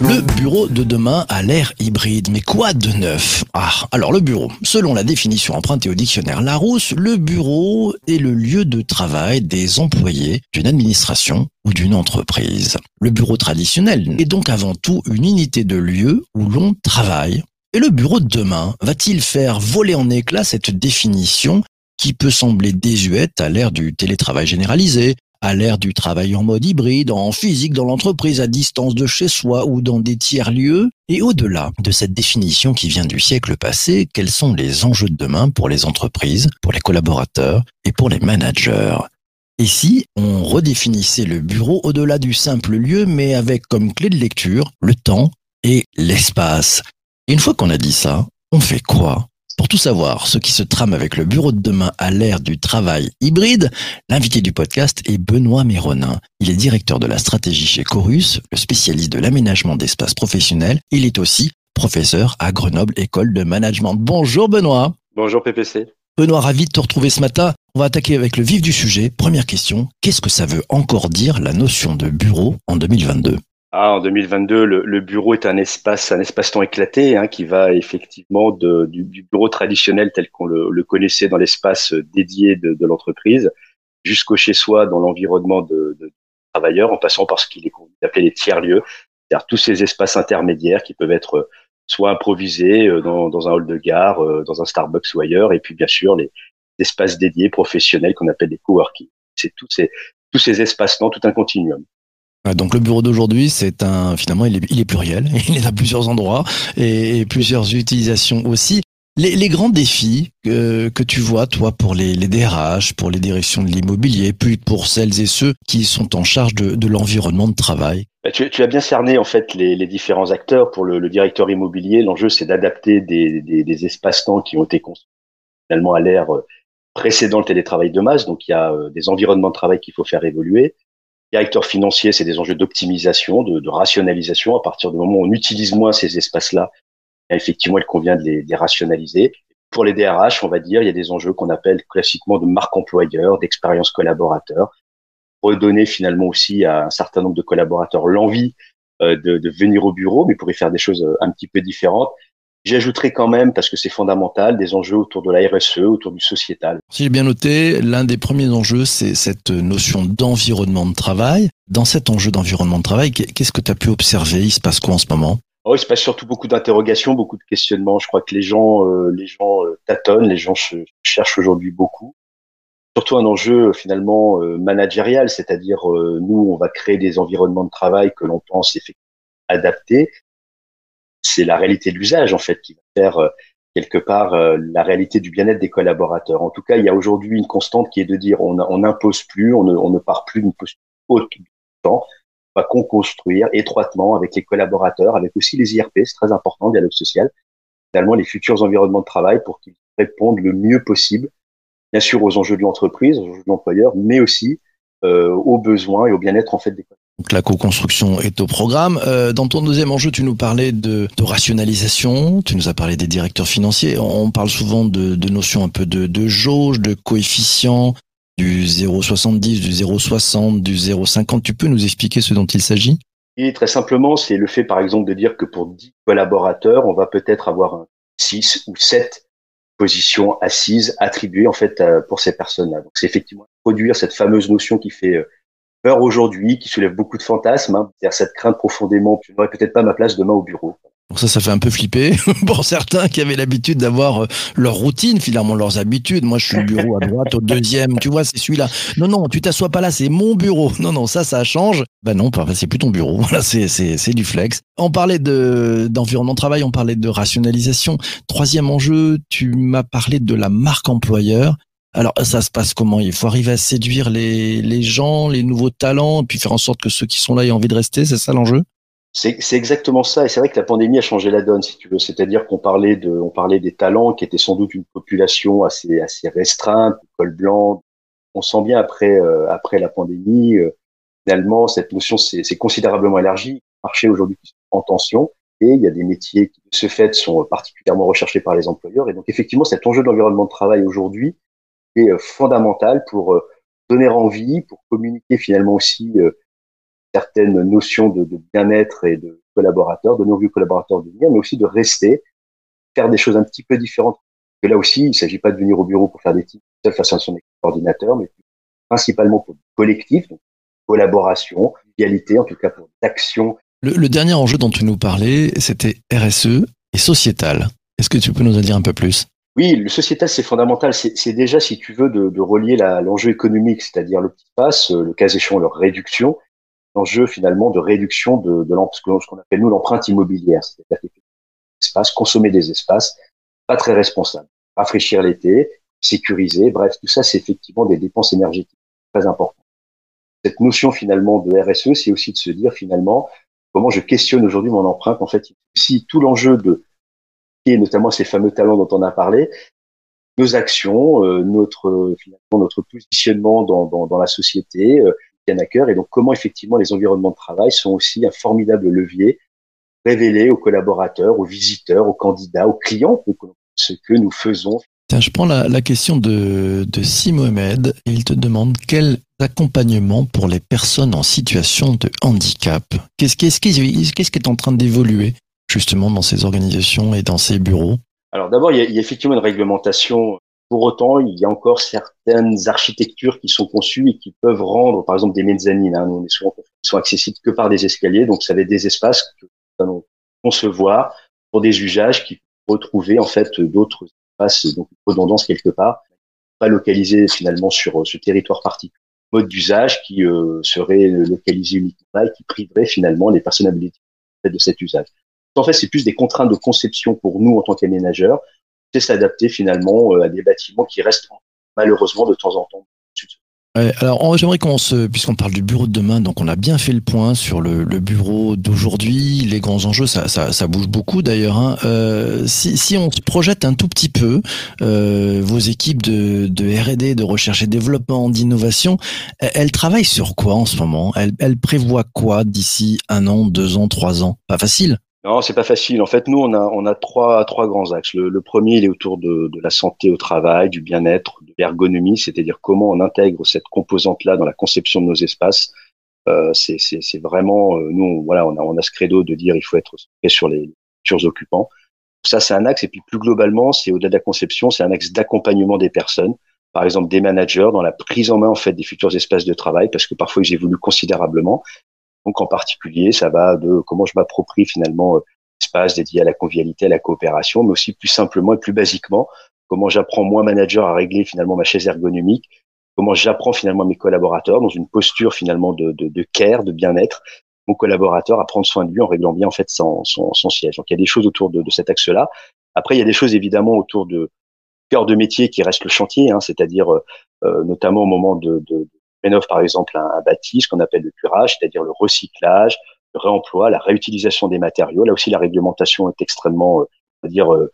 Le bureau de demain a l'air hybride, mais quoi de neuf? Ah, alors le bureau. Selon la définition empruntée au dictionnaire Larousse, le bureau est le lieu de travail des employés d'une administration ou d'une entreprise. Le bureau traditionnel est donc avant tout une unité de lieu où l'on travaille. Et le bureau de demain va-t-il faire voler en éclats cette définition qui peut sembler désuète à l'ère du télétravail généralisé, à l'ère du travail en mode hybride, en physique dans l'entreprise, à distance de chez soi ou dans des tiers-lieux. Et au-delà de cette définition qui vient du siècle passé, quels sont les enjeux de demain pour les entreprises, pour les collaborateurs et pour les managers? Et si on redéfinissait le bureau au-delà du simple lieu, mais avec comme clé de lecture le temps et l'espace? Une fois qu'on a dit ça, on fait quoi? Pour tout savoir, ce qui se trame avec le bureau de demain à l'ère du travail hybride, l'invité du podcast est Benoît Méronin. Il est directeur de la stratégie chez Chorus, le spécialiste de l'aménagement d'espaces professionnels. Il est aussi professeur à Grenoble École de Management. Bonjour Benoît. Bonjour PPC. Benoît, ravi de te retrouver ce matin. On va attaquer avec le vif du sujet. Première question, qu'est-ce que ça veut encore dire la notion de bureau en 2022 ah, en 2022, le, le, bureau est un espace, un espace-temps éclaté hein, qui va effectivement de, du, du, bureau traditionnel tel qu'on le, le, connaissait dans l'espace dédié de, de l'entreprise jusqu'au chez soi dans l'environnement de, de, travailleurs, en passant par ce qu'il est les tiers-lieux, c'est-à-dire tous ces espaces intermédiaires qui peuvent être soit improvisés euh, dans, dans un hall de gare, euh, dans un Starbucks ou ailleurs, et puis bien sûr les espaces dédiés professionnels qu'on appelle les coworking. C'est tous ces tous ces espaces-temps, tout un continuum. Donc le bureau d'aujourd'hui, c'est un finalement il est, il est, pluriel, il est à plusieurs endroits et, plusieurs utilisations aussi. Les, les grands défis que, que, tu vois, toi, pour les, les DRH, pour les directions de l'immobilier, puis pour celles et ceux qui sont en charge de, de l'environnement de travail. Bah, tu, tu, as bien cerné en fait les, les différents acteurs. Pour le, le directeur immobilier, l'enjeu c'est d'adapter des, des, des espaces-temps qui ont été construits finalement à l'ère euh, précédant le télétravail de masse. Donc il y a euh, des environnements de travail qu'il faut faire évoluer directeur financier, c'est des enjeux d'optimisation, de, rationalisation. À partir du moment où on utilise moins ces espaces-là, effectivement, il convient de les, de les, rationaliser. Pour les DRH, on va dire, il y a des enjeux qu'on appelle classiquement de marque employeur, d'expérience collaborateur. Redonner finalement aussi à un certain nombre de collaborateurs l'envie euh, de, de, venir au bureau, mais pour y faire des choses euh, un petit peu différentes. J'ajouterai quand même, parce que c'est fondamental, des enjeux autour de la RSE, autour du sociétal. Si j'ai bien noté, l'un des premiers enjeux, c'est cette notion d'environnement de travail. Dans cet enjeu d'environnement de travail, qu'est-ce que tu as pu observer? Il se passe quoi en ce moment? Oh, Il se passe surtout beaucoup d'interrogations, beaucoup de questionnements. Je crois que les gens, euh, les gens euh, tâtonnent, les gens cherchent aujourd'hui beaucoup. Surtout un enjeu finalement euh, managérial, c'est-à-dire euh, nous, on va créer des environnements de travail que l'on pense effectivement adaptés, c'est la réalité de l'usage en fait qui va faire euh, quelque part euh, la réalité du bien-être des collaborateurs. En tout cas, il y a aujourd'hui une constante qui est de dire on n'impose plus, on ne, on part plus d'une posture haute du temps, on va construire étroitement avec les collaborateurs, avec aussi les IRP, c'est très important, dialogue social, finalement les futurs environnements de travail pour qu'ils répondent le mieux possible, bien sûr aux enjeux de l'entreprise, aux enjeux de l'employeur, mais aussi euh, aux besoins et au bien-être en fait des collaborateurs. Donc la co-construction est au programme. Euh, dans ton deuxième enjeu, tu nous parlais de, rationalisation, tu nous as parlé des directeurs financiers. On parle souvent de, notions un peu de, jauge, de coefficient, du 0,70, du 0,60, du 0,50. Tu peux nous expliquer ce dont il s'agit? Et très simplement, c'est le fait par exemple de dire que pour 10 collaborateurs, on va peut-être avoir un 6 ou 7 positions assises attribuées en fait pour ces personnes-là. Donc c'est effectivement produire cette fameuse notion qui fait euh, peur aujourd'hui, qui soulève beaucoup de fantasmes. Hein. C'est-à-dire cette crainte profondément, je n'aurai peut-être pas ma place demain au bureau. Donc ça, ça fait un peu flipper pour certains qui avaient l'habitude d'avoir euh, leur routine, finalement leurs habitudes. Moi, je suis au bureau à droite, au deuxième, tu vois, c'est celui-là. Non, non, tu t'assois pas là, c'est mon bureau. Non, non, ça, ça change. Ben non, c'est plus ton bureau. Voilà, c'est c'est c'est du flex. On parlait de d'environnement de travail, on parlait de rationalisation. Troisième enjeu, tu m'as parlé de la marque employeur. Alors ça se passe comment? Il faut arriver à séduire les, les gens, les nouveaux talents, et puis faire en sorte que ceux qui sont là aient envie de rester, c'est ça l'enjeu? C'est, exactement ça, et c'est vrai que la pandémie a changé la donne, si tu veux. C'est-à-dire qu'on parlait de, on parlait des talents qui étaient sans doute une population assez assez restreinte, col blanc. On sent bien après euh, après la pandémie, euh, finalement cette notion s'est, considérablement élargie. Marché aujourd'hui en tension, et il y a des métiers qui de ce fait sont particulièrement recherchés par les employeurs. Et donc effectivement, cet enjeu de l'environnement de travail aujourd'hui est euh, fondamentale pour euh, donner envie, pour communiquer finalement aussi euh, certaines notions de, de bien-être et de collaborateurs, donner envie aux collaborateurs de venir, mais aussi de rester, faire des choses un petit peu différentes. Et là aussi, il ne s'agit pas de venir au bureau pour faire des titres seul face à son ordinateur, mais principalement pour le collectif, donc collaboration, égalité, en tout cas pour l'action. Le, le dernier enjeu dont tu nous parlais, c'était RSE et sociétal. Est-ce que tu peux nous en dire un peu plus? Oui, le sociétal, c'est fondamental. C'est déjà, si tu veux, de, de relier l'enjeu économique, c'est-à-dire le petit pass, euh, le cas échéant, leur réduction, l'enjeu finalement de réduction de, de ce qu'on appelle nous l'empreinte immobilière, c'est-à-dire espaces, consommer des espaces, pas très responsable. Rafraîchir l'été, sécuriser, bref, tout ça, c'est effectivement des dépenses énergétiques très importantes. Cette notion finalement de RSE, c'est aussi de se dire finalement comment je questionne aujourd'hui mon empreinte. En fait, si tout l'enjeu de et notamment ces fameux talents dont on a parlé, nos actions, euh, notre euh, notre positionnement dans, dans, la société euh, tiennent à cœur et donc comment effectivement les environnements de travail sont aussi un formidable levier révélé aux collaborateurs, aux visiteurs, aux candidats, aux clients ce que nous faisons. Je prends la, question de, de Si il te demande quel accompagnement pour les personnes en situation de handicap. Qu'est-ce qui, qui est en train d'évoluer? Justement dans ces organisations et dans ces bureaux Alors d'abord, il y, a, effectivement une réglementation. Pour autant, il y a encore certaines architectures qui sont conçues et qui peuvent rendre, par exemple, des mezzanines. Hein, on est souvent sont accessibles que par des escaliers, donc ça va être des espaces que nous allons concevoir pour des usages qui retrouver en fait d'autres espaces, donc une redondance quelque part, pas localisés finalement sur euh, ce territoire particulier. Mode d'usage qui euh, serait localisé uniquement là et qui priverait finalement les personnes habilitées de cet usage. En fait, c'est plus des contraintes de conception pour nous en tant qu'aménageurs, c'est s'adapter finalement euh, à des bâtiments qui restent malheureusement de temps en temps. Alors, j'aimerais qu'on se, puisqu'on parle du bureau de demain, donc on a bien fait le point sur le, bureau d'aujourd'hui, les grands enjeux, ça, bouge beaucoup d'ailleurs. Hein. Euh, si, on projette un tout petit peu, euh, vos équipes de, R&D, de recherche et développement, d'innovation, elles, travaillent sur quoi en ce moment? Elles prévoient quoi d'ici un an, deux ans, trois ans? Pas facile. Non, c'est pas facile. En fait, nous, on a, on a trois, trois grands axes. Le, le premier, il est autour de, de la santé au travail, du bien-être, de l'ergonomie, c'est-à-dire comment on intègre cette composante-là dans la conception de nos espaces. Euh, c'est, vraiment, euh, nous, voilà, on a, on a ce credo de dire il faut être sur les futurs occupants. Ça, c'est un axe. Et puis plus globalement, c'est au-delà de la conception, c'est un axe d'accompagnement des personnes. Par exemple, des managers dans la prise en main en fait des futurs espaces de travail, parce que parfois ils évoluent considérablement. Donc en particulier, ça va de comment je m'approprie finalement euh, l'espace dédié à la convivialité, à la coopération, mais aussi plus simplement et plus basiquement, comment j'apprends moi manager à régler finalement ma chaise ergonomique, comment j'apprends finalement mes collaborateurs dans une posture finalement de, de, de care, de bien-être, mon collaborateur à prendre soin de lui en réglant bien en fait son, siège. Donc il y a des choses autour de, cet axe-là. Après, il y a des choses évidemment autour de cœur de métier qui reste le chantier, hein, c'est-à-dire euh, notamment au moment de, de rénove par exemple un, un bâti, ce qu'on appelle le curage, c'est-à-dire le recyclage, le réemploi, la réutilisation des matériaux. Là aussi, la réglementation est extrêmement, euh, on va dire, euh,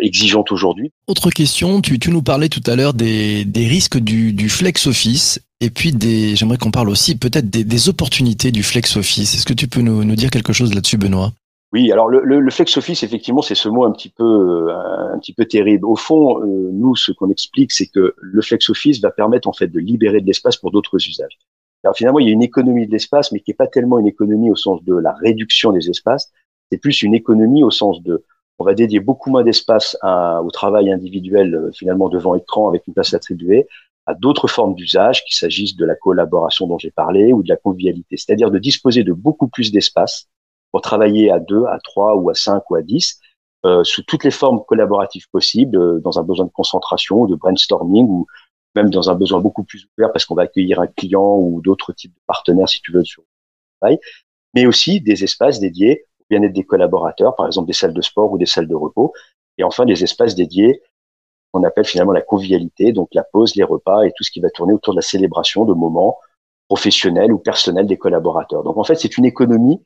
exigeante aujourd'hui. Autre question, tu, tu nous parlais tout à l'heure des, des risques du, du flex office et puis des, j'aimerais qu'on parle aussi peut-être des, des opportunités du flex office. Est-ce que tu peux nous, nous dire quelque chose là-dessus, Benoît? Oui, alors le, le, le flex office, effectivement, c'est ce mot un petit peu, euh, un petit peu terrible. Au fond, euh, nous, ce qu'on explique, c'est que le flex office va permettre en fait de libérer de l'espace pour d'autres usages. Alors finalement, il y a une économie de l'espace, mais qui n'est pas tellement une économie au sens de la réduction des espaces. C'est plus une économie au sens de, on va dédier beaucoup moins d'espace au travail individuel euh, finalement devant écran avec une place attribuée à d'autres formes d'usage, qu'il s'agisse de la collaboration dont j'ai parlé ou de la convivialité, c'est-à-dire de disposer de beaucoup plus d'espace pour travailler à deux, à trois ou à cinq ou à dix, euh, sous toutes les formes collaboratives possibles, euh, dans un besoin de concentration, de brainstorming ou même dans un besoin beaucoup plus ouvert parce qu'on va accueillir un client ou d'autres types de partenaires, si tu veux, sur le travail, mais aussi des espaces dédiés au bien-être des collaborateurs, par exemple des salles de sport ou des salles de repos, et enfin des espaces dédiés qu'on appelle finalement la convivialité, donc la pause, les repas et tout ce qui va tourner autour de la célébration de moments professionnels ou personnels des collaborateurs. Donc en fait, c'est une économie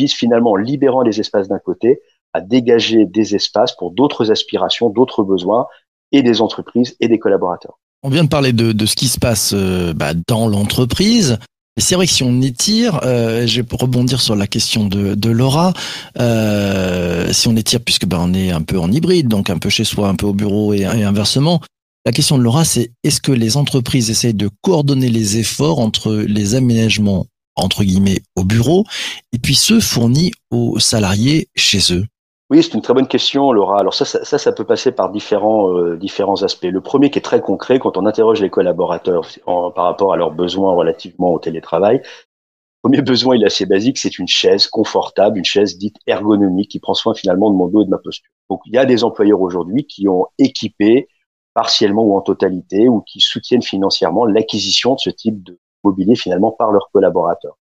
vise finalement en libérant les espaces d'un côté à dégager des espaces pour d'autres aspirations, d'autres besoins et des entreprises et des collaborateurs. On vient de parler de, de ce qui se passe euh, bah, dans l'entreprise. C'est vrai que si on étire, euh, je vais rebondir sur la question de, de Laura, euh, si on étire, puisque bah, on est un peu en hybride, donc un peu chez soi, un peu au bureau et inversement, La question de Laura, c'est est-ce que les entreprises essayent de coordonner les efforts entre les aménagements entre guillemets au bureau et puis ceux fournis aux salariés chez eux oui, c'est une très bonne question, Laura. Alors ça, ça, ça, peut passer par différents euh, différents aspects. Le premier qui est très concret, quand on interroge les collaborateurs par rapport à leurs besoins relativement au télétravail, le premier besoin, il est assez basique, c'est une chaise confortable, une chaise dite ergonomique qui prend soin finalement de mon dos et de ma posture. Donc il y a des employeurs aujourd'hui qui ont équipé partiellement ou en totalité ou qui soutiennent financièrement l'acquisition de ce type de mobilier finalement par leurs collaborateurs.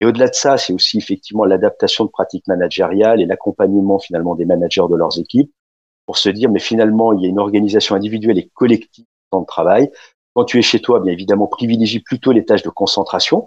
Et au-delà de ça, c'est aussi effectivement l'adaptation de pratiques managériales et l'accompagnement finalement des managers de leurs équipes pour se dire, mais finalement, il y a une organisation individuelle et collective de travail. Quand tu es chez toi, bien évidemment, privilégie plutôt les tâches de concentration.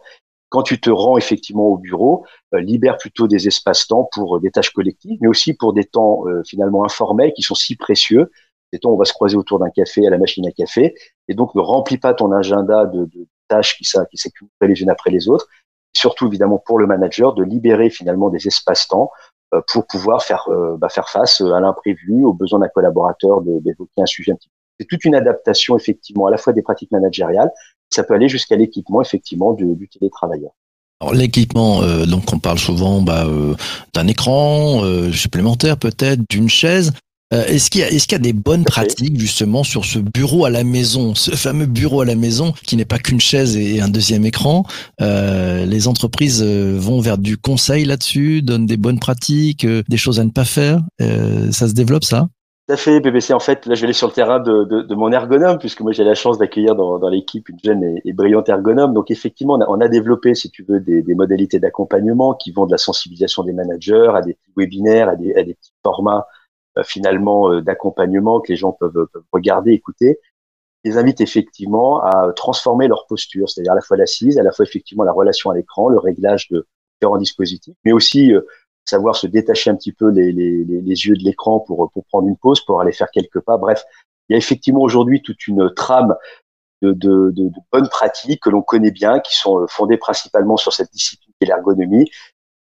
Quand tu te rends effectivement au bureau, euh, libère plutôt des espaces-temps pour euh, des tâches collectives, mais aussi pour des temps euh, finalement informels qui sont si précieux. Des temps on va se croiser autour d'un café à la machine à café, et donc ne remplis pas ton agenda de, de tâches qui, qui les unes après les autres surtout évidemment pour le manager de libérer finalement des espaces-temps euh, pour pouvoir faire euh, bah, faire face à l'imprévu, aux besoins d'un collaborateur d'évoquer un sujet un petit peu. C'est toute une adaptation effectivement à la fois des pratiques managériales, ça peut aller jusqu'à l'équipement effectivement du, du télétravailleur. L'équipement, euh, donc on parle souvent bah, d'un écran supplémentaire peut-être, d'une chaise. Euh, est-ce qu'il y, est y, a des bonnes pratiques justement sur ce bureau à la maison, ce fameux bureau à la maison qui n'est pas qu'une chaise et un deuxième écran euh, Les entreprises euh, vont vers du conseil là-dessus, donnent des bonnes pratiques, des choses à ne pas faire. ça se développe ça? Tout à fait, BBC. En fait, là, je vais aller sur le terrain de, de, de mon ergonome, puisque moi, j'ai la chance d'accueillir dans, dans l'équipe une jeune et, et, brillante ergonome. Donc, effectivement, on a, on a développé, si tu veux, des, des modalités d'accompagnement qui vont de la sensibilisation des managers à des webinaires, à des, à des petits formats finalement euh, d'accompagnement que les gens peuvent, peuvent, regarder, écouter, les invite effectivement à transformer leur posture, c'est-à-dire à la fois l'assise, à la fois effectivement la relation à l'écran, le réglage de différents dispositifs, mais aussi euh, savoir se détacher un petit peu les, les, les yeux de l'écran pour, pour prendre une pause, pour aller faire quelques pas. Bref, il y a effectivement aujourd'hui toute une trame de, de, de, de bonnes pratiques que l'on connaît bien, qui sont fondées principalement sur cette discipline qui est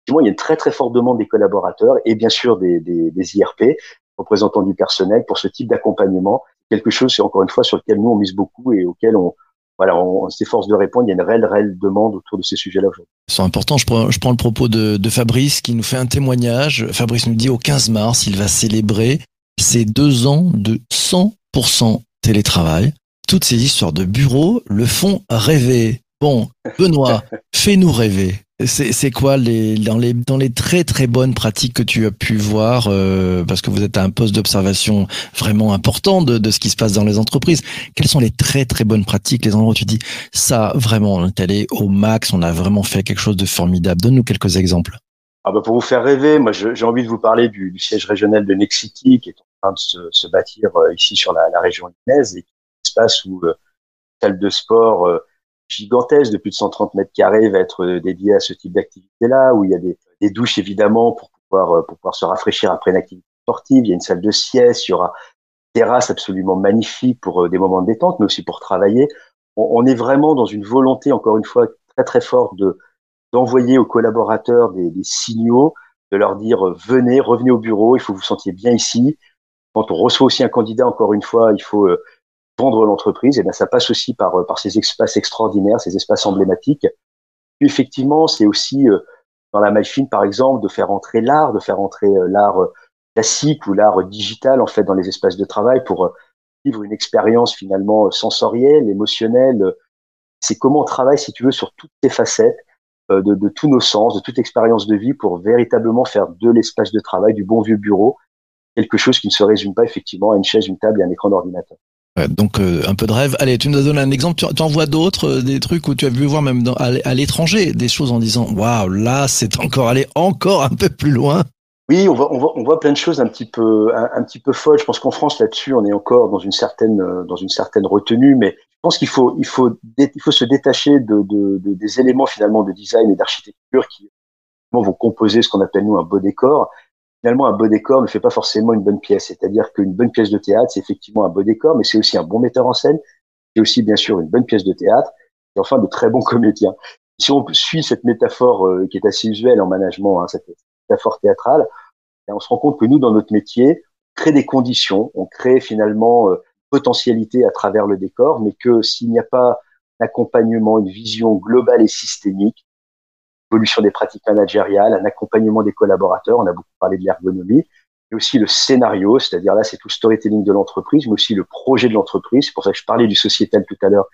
il y a une très très forte demande des collaborateurs et bien sûr des, des, des IRP, représentants du personnel, pour ce type d'accompagnement. Quelque chose, c'est encore une fois sur lequel nous on mise beaucoup et auquel on, voilà, on, s'efforce de répondre. Il y a une réelle, réelle demande autour de ces sujets-là aujourd'hui. C'est important. Je prends, je prends le propos de, de, Fabrice qui nous fait un témoignage. Fabrice nous dit au 15 mars, il va célébrer ses deux ans de 100% télétravail. Toutes ces histoires de bureau le font rêver. Bon, Benoît, fais-nous rêver. C'est quoi les dans les dans les très très bonnes pratiques que tu as pu voir euh, parce que vous êtes à un poste d'observation vraiment important de, de ce qui se passe dans les entreprises. Quelles sont les très très bonnes pratiques, les endroits où tu dis ça vraiment on est allé au max, on a vraiment fait quelque chose de formidable. Donne-nous quelques exemples. Ah bah pour vous faire rêver, moi j'ai envie de vous parler du, du, siège régional de Nexity qui est en train de se, se bâtir euh, ici sur la, la région lyonnaise et qui un espace où euh, salle de sport euh, gigantesque de plus de 130 mètres carrés va être euh, dédié à ce type d'activité-là, où il y a des, douches évidemment pour pouvoir, euh, pour pouvoir se rafraîchir après une activité sportive. Il y a une salle de sieste, il y aura une terrasse absolument magnifique pour euh, des moments de détente, mais aussi pour travailler. On, est vraiment dans une volonté, encore une fois, très très forte de d'envoyer aux collaborateurs des, des, signaux, de leur dire venez, revenez au bureau, il faut vous sentiez bien ici. Quand on reçoit aussi un candidat, encore une fois, il faut vendre l'entreprise, et bien ça passe aussi par, euh, par ces espaces extraordinaires, ces espaces emblématiques. Puis effectivement, c'est aussi euh, dans la fine, par exemple, de faire entrer l'art, de faire entrer euh, l'art classique ou l'art digital en fait dans les espaces de travail pour vivre une expérience finalement sensorielle, émotionnelle. C'est comment on travaille, si tu veux, sur toutes ces facettes de tous nos sens, de toute expérience de vie pour véritablement faire de l'espace de travail, du bon vieux bureau, quelque chose qui ne se résume pas effectivement à une chaise, une table et un écran d'ordinateur. Donc euh, un peu de rêve. Allez, tu nous as donné un exemple. Tu en vois d'autres, euh, des trucs où tu as vu voir même à l'étranger des choses en disant waouh, là c'est encore aller encore un peu plus loin. Oui, on voit, on voit, on voit plein de choses un petit peu un, petit peu folles. Je pense qu'en France là-dessus, on est encore dans une certaine euh, dans une certaine retenue, mais je pense qu'il faut il faut il faut se détacher de, de des éléments finalement de design et d'architecture qui vont composer ce qu'on appelle nous un beau décor finalement, un beau décor ne fait pas forcément une bonne pièce. C'est-à-dire qu'une bonne pièce de théâtre, c'est effectivement un beau décor, mais c'est aussi un bon metteur en scène, c'est aussi bien sûr une bonne pièce de théâtre, et enfin de très bons comédiens. Si on suit cette métaphore euh, qui est assez usuelle en management, hein, cette métaphore théâtrale, on se rend compte que nous, dans notre métier, on crée des conditions, on crée finalement euh, potentialité à travers le décor, mais que s'il n'y a pas un accompagnement, une vision globale et systémique, évolution des pratiques managériales, un accompagnement des collaborateurs, on a beaucoup parlé de l'ergonomie, et aussi le scénario, c'est-à-dire là c'est tout storytelling de l'entreprise, mais aussi le projet de l'entreprise. C'est pour ça que je parlais du sociétal tout à l'heure,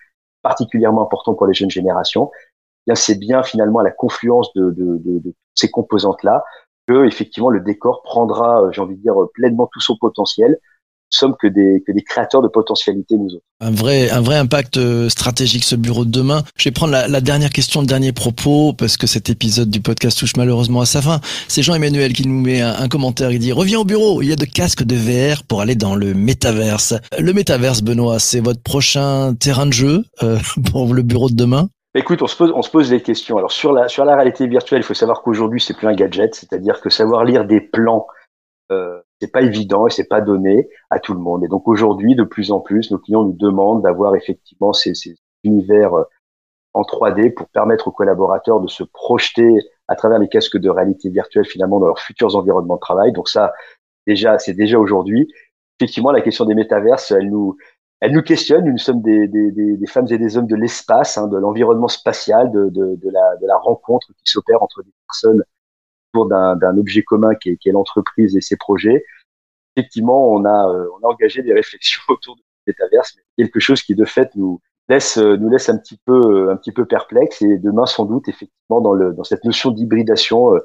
particulièrement important pour les jeunes générations. Eh bien c'est bien finalement à la confluence de, de, de, de ces composantes-là que effectivement le décor prendra, j'ai envie de dire, pleinement tout son potentiel sommes que des, que des créateurs de potentialités, nous autres. Un vrai, un vrai impact euh, stratégique, ce bureau de demain. Je vais prendre la, la, dernière question, le dernier propos, parce que cet épisode du podcast touche malheureusement à sa fin. C'est Jean-Emmanuel qui nous met un, un, commentaire. Il dit, reviens au bureau. Il y a de casques de VR pour aller dans le métaverse. Le métaverse, Benoît, c'est votre prochain terrain de jeu euh, pour le bureau de demain? Écoute, on se pose, on se pose des questions. Alors sur la sur la réalité virtuelle, il faut savoir qu'aujourd'hui c'est plus un gadget, c'est-à-dire que savoir lire des plans euh, c'est pas évident et c'est pas donné à tout le monde. Et donc aujourd'hui, de plus en plus, nos clients nous demandent d'avoir effectivement ces, univers euh, en 3D pour permettre aux collaborateurs de se projeter à travers les casques de réalité virtuelle finalement dans leurs futurs environnements de travail. Donc ça, déjà, c'est déjà aujourd'hui. Effectivement, la question des métaverses, elle nous, elle nous questionne. Nous sommes des, des, des, des femmes et des hommes de l'espace, hein, de l'environnement spatial, de, de, de, la, de la rencontre qui s'opère entre des personnes d'un objet commun qui est, est l'entreprise et ses projets, effectivement, on a, euh, on a engagé des réflexions autour de métaverse, quelque chose qui de fait nous laisse, euh, nous laisse un petit peu, un petit peu perplexe et demain sans doute effectivement dans, le, dans cette notion d'hybridation euh,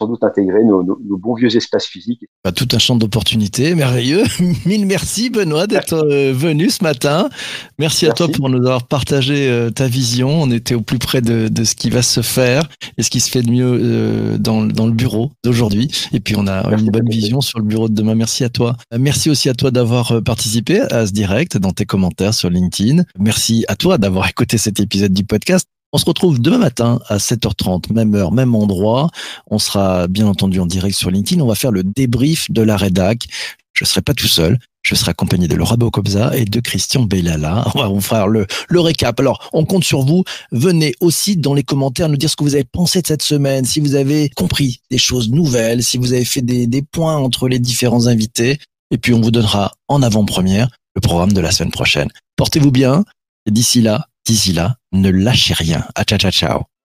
sans doute intégrer nos, nos, nos, bons vieux espaces physiques. Bah, tout un champ d'opportunités, merveilleux. Mille merci Benoît d'être euh, venu ce matin. Merci, merci, à toi pour nous avoir partagé euh, ta vision. On était au plus près de, de, ce qui va se faire et ce qui se fait de mieux euh, dans, dans, le bureau d'aujourd'hui. Et puis on a merci une bonne vision sur le bureau de demain. Merci à toi. Merci aussi à toi d'avoir participé à ce direct dans tes commentaires sur LinkedIn. Merci à toi d'avoir écouté cet épisode du podcast. On se retrouve demain matin à 7h30, même heure, même endroit. On sera bien entendu en direct sur LinkedIn. On va faire le débrief de la rédac. Je ne serai pas tout seul. Je serai accompagné de Laura Bocobza et de Christian Bellala. On va vous faire le, le récap. Alors, on compte sur vous. Venez aussi dans les commentaires nous dire ce que vous avez pensé de cette semaine, si vous avez compris des choses nouvelles, si vous avez fait des, des points entre les différents invités. Et puis, on vous donnera en avant-première le programme de la semaine prochaine. Portez-vous bien. D'ici là, D'ici là, ne lâchez rien. À ciao, ciao, ciao.